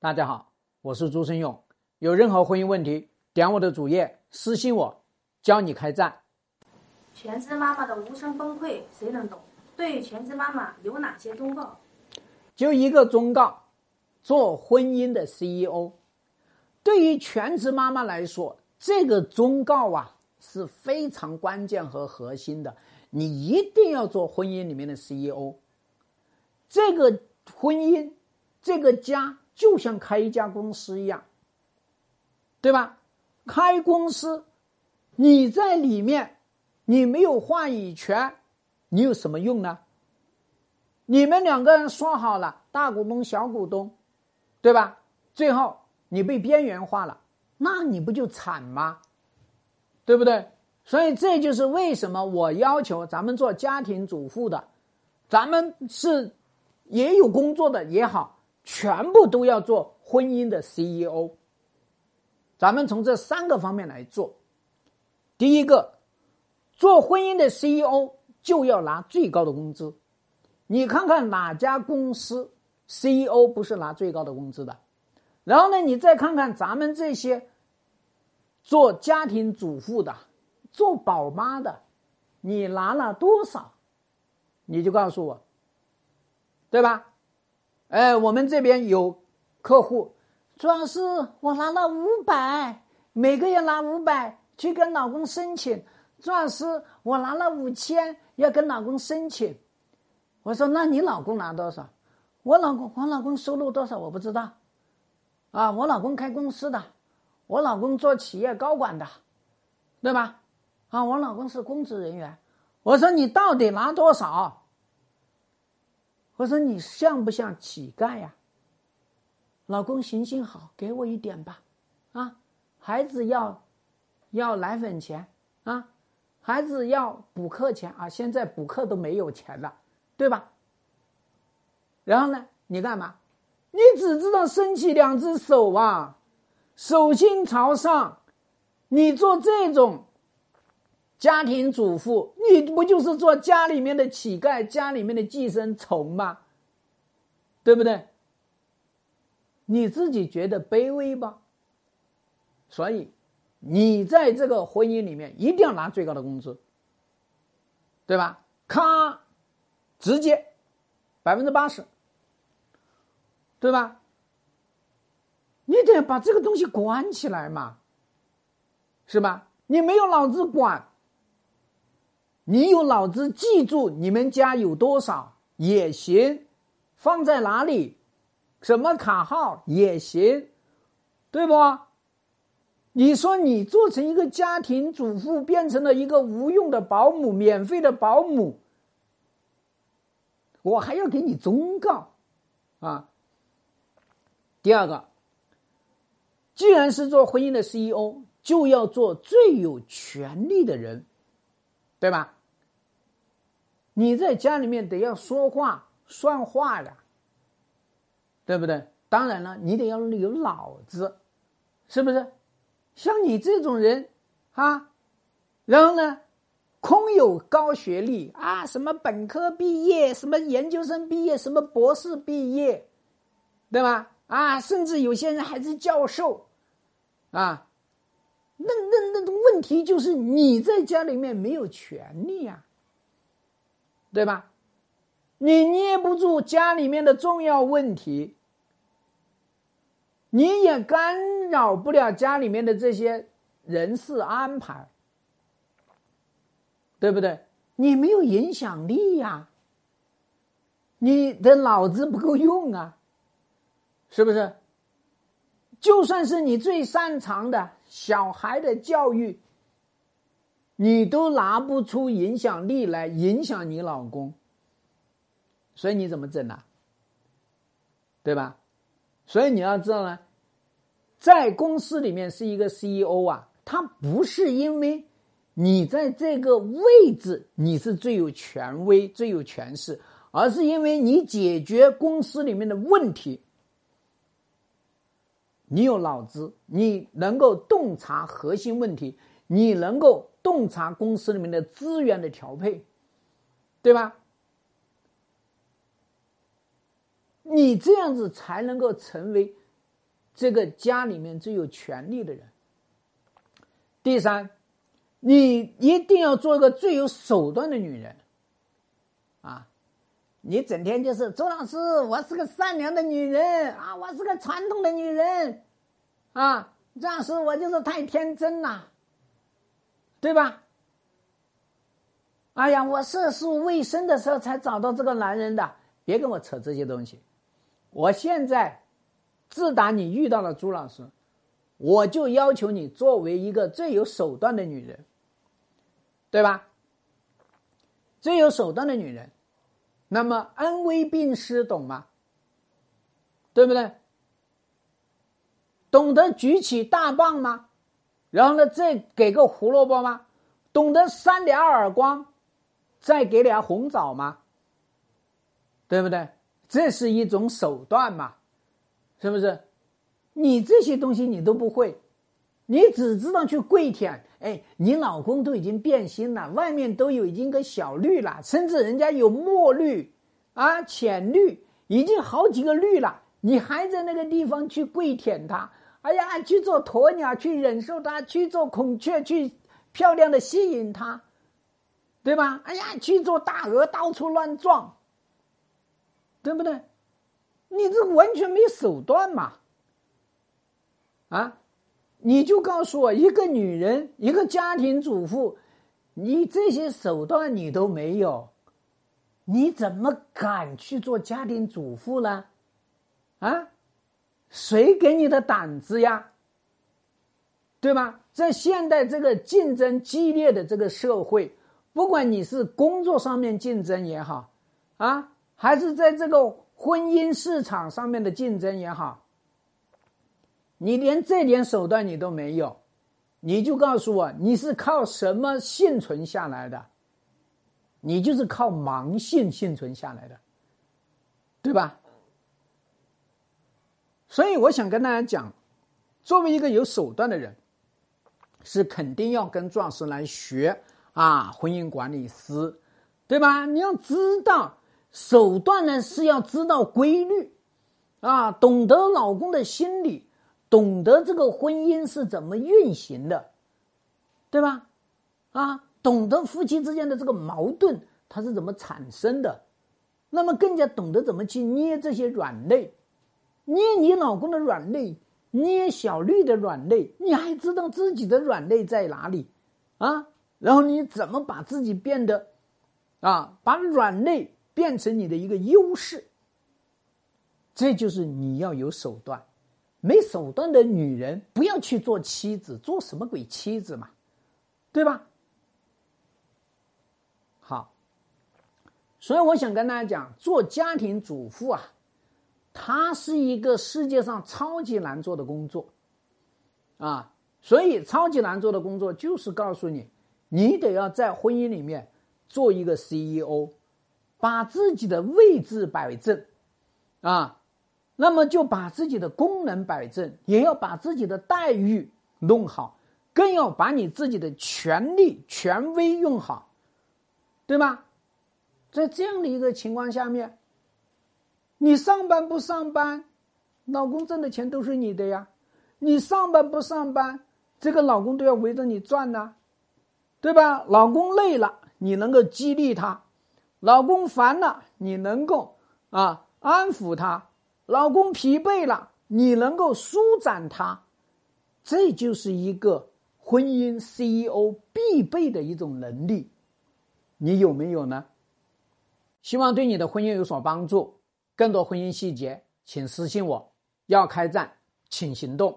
大家好，我是朱生勇。有任何婚姻问题，点我的主页私信我，教你开战。全职妈妈的无声崩溃，谁能懂？对全职妈妈有哪些忠告？就一个忠告：做婚姻的 CEO，对于全职妈妈来说，这个忠告啊是非常关键和核心的。你一定要做婚姻里面的 CEO。这个婚姻，这个家。就像开一家公司一样，对吧？开公司，你在里面，你没有话语权，你有什么用呢？你们两个人说好了，大股东、小股东，对吧？最后你被边缘化了，那你不就惨吗？对不对？所以这就是为什么我要求咱们做家庭主妇的，咱们是也有工作的也好。全部都要做婚姻的 CEO。咱们从这三个方面来做。第一个，做婚姻的 CEO 就要拿最高的工资。你看看哪家公司 CEO 不是拿最高的工资的？然后呢，你再看看咱们这些做家庭主妇的、做宝妈的，你拿了多少？你就告诉我，对吧？哎，我们这边有客户，朱老师，我拿了五百，每个月拿五百去跟老公申请。朱老师，我拿了五千，要跟老公申请。我说，那你老公拿多少？我老公，我老公收入多少？我不知道。啊，我老公开公司的，我老公做企业高管的，对吧？啊，我老公是公职人员。我说，你到底拿多少？我说你像不像乞丐呀？老公行行好，给我一点吧，啊，孩子要要奶粉钱啊，孩子要补课钱啊，现在补课都没有钱了，对吧？然后呢，你干嘛？你只知道伸起两只手啊，手心朝上，你做这种。家庭主妇，你不就是做家里面的乞丐，家里面的寄生虫吗？对不对？你自己觉得卑微吧？所以，你在这个婚姻里面一定要拿最高的工资，对吧？咔，直接百分之八十，对吧？你得把这个东西管起来嘛，是吧？你没有脑子管。你有脑子记住你们家有多少也行，放在哪里，什么卡号也行，对不？你说你做成一个家庭主妇，变成了一个无用的保姆，免费的保姆，我还要给你忠告啊。第二个，既然是做婚姻的 CEO，就要做最有权利的人，对吧？你在家里面得要说话算话的，对不对？当然了，你得要有脑子，是不是？像你这种人啊，然后呢，空有高学历啊，什么本科毕业，什么研究生毕业，什么博士毕业，对吧？啊，甚至有些人还是教授，啊，那那那问题就是你在家里面没有权利呀。对吧？你捏不住家里面的重要问题，你也干扰不了家里面的这些人事安排，对不对？你没有影响力呀，你的脑子不够用啊，是不是？就算是你最擅长的小孩的教育。你都拿不出影响力来影响你老公，所以你怎么整呢？对吧？所以你要知道呢，在公司里面是一个 CEO 啊，他不是因为你在这个位置你是最有权威、最有权势，而是因为你解决公司里面的问题，你有脑子，你能够洞察核心问题，你能够。洞察公司里面的资源的调配，对吧？你这样子才能够成为这个家里面最有权力的人。第三，你一定要做一个最有手段的女人。啊，你整天就是周老师，我是个善良的女人啊，我是个传统的女人，啊，周老师我就是太天真了，对吧？哎呀，我涉世未深的时候才找到这个男人的，别跟我扯这些东西。我现在，自打你遇到了朱老师，我就要求你作为一个最有手段的女人，对吧？最有手段的女人，那么恩威并施，懂吗？对不对？懂得举起大棒吗？然后呢，再给个胡萝卜吗？懂得扇俩耳光，再给俩红枣吗？对不对？这是一种手段嘛？是不是？你这些东西你都不会，你只知道去跪舔。哎，你老公都已经变心了，外面都有已经个小绿了，甚至人家有墨绿啊、浅绿，已经好几个绿了，你还在那个地方去跪舔他？哎呀，去做鸵鸟，去忍受它；去做孔雀，去漂亮的吸引它，对吧？哎呀，去做大鹅，到处乱撞，对不对？你这完全没手段嘛！啊！你就告诉我，一个女人，一个家庭主妇，你这些手段你都没有，你怎么敢去做家庭主妇呢？啊，谁给你的胆子呀？对吧？在现代这个竞争激烈的这个社会，不管你是工作上面竞争也好，啊，还是在这个婚姻市场上面的竞争也好。你连这点手段你都没有，你就告诉我你是靠什么幸存下来的？你就是靠盲性幸存下来的，对吧？所以我想跟大家讲，作为一个有手段的人，是肯定要跟壮士来学啊，婚姻管理师，对吧？你要知道手段呢，是要知道规律啊，懂得老公的心理。懂得这个婚姻是怎么运行的，对吧？啊，懂得夫妻之间的这个矛盾它是怎么产生的，那么更加懂得怎么去捏这些软肋，捏你老公的软肋，捏小绿的软肋，你还知道自己的软肋在哪里啊？然后你怎么把自己变得啊，把软肋变成你的一个优势？这就是你要有手段。没手段的女人不要去做妻子，做什么鬼妻子嘛，对吧？好，所以我想跟大家讲，做家庭主妇啊，它是一个世界上超级难做的工作啊。所以超级难做的工作就是告诉你，你得要在婚姻里面做一个 CEO，把自己的位置摆正啊。那么就把自己的功能摆正，也要把自己的待遇弄好，更要把你自己的权利、权威用好，对吗？在这样的一个情况下面，你上班不上班，老公挣的钱都是你的呀；你上班不上班，这个老公都要围着你转呐，对吧？老公累了，你能够激励他；老公烦了，你能够啊安抚他。老公疲惫了，你能够舒展他，这就是一个婚姻 CEO 必备的一种能力，你有没有呢？希望对你的婚姻有所帮助。更多婚姻细节，请私信我。要开战，请行动。